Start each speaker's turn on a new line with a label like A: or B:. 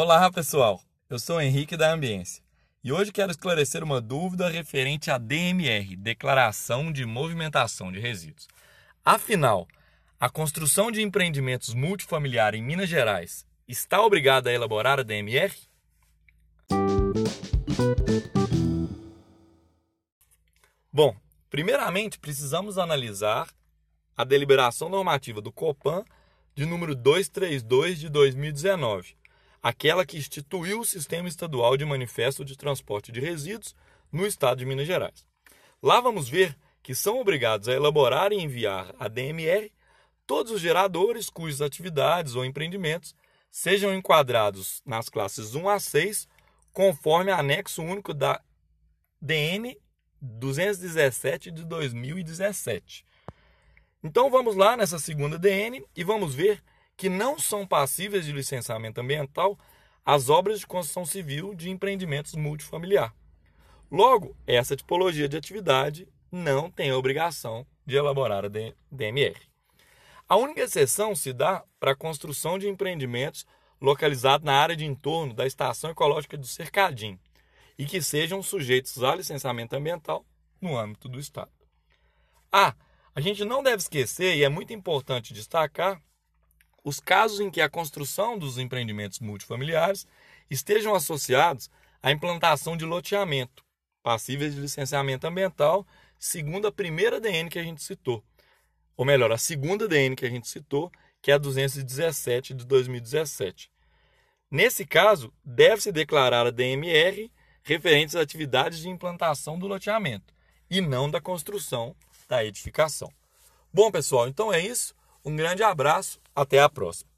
A: Olá, pessoal. Eu sou Henrique da Ambiência e hoje quero esclarecer uma dúvida referente à DMR, Declaração de Movimentação de Resíduos. Afinal, a construção de empreendimentos multifamiliar em Minas Gerais está obrigada a elaborar a DMR? Bom, primeiramente precisamos analisar a deliberação normativa do COPAN de número 232 de 2019, aquela que instituiu o Sistema Estadual de Manifesto de Transporte de Resíduos no estado de Minas Gerais. Lá vamos ver que são obrigados a elaborar e enviar a DMR todos os geradores cujas atividades ou empreendimentos sejam enquadrados nas classes 1 a 6, conforme anexo único da DN 217 de 2017. Então vamos lá nessa segunda DN e vamos ver que não são passíveis de licenciamento ambiental as obras de construção civil de empreendimentos multifamiliar. Logo, essa tipologia de atividade não tem a obrigação de elaborar a DMR. A única exceção se dá para a construção de empreendimentos localizados na área de entorno da Estação Ecológica do Cercadinho e que sejam sujeitos a licenciamento ambiental no âmbito do Estado. Ah, a gente não deve esquecer, e é muito importante destacar, os casos em que a construção dos empreendimentos multifamiliares estejam associados à implantação de loteamento, passíveis de licenciamento ambiental, segundo a primeira DN que a gente citou. Ou melhor, a segunda DN que a gente citou, que é a 217 de 2017. Nesse caso, deve-se declarar a DMR referentes às atividades de implantação do loteamento e não da construção da edificação. Bom, pessoal, então é isso. Um grande abraço, até a próxima.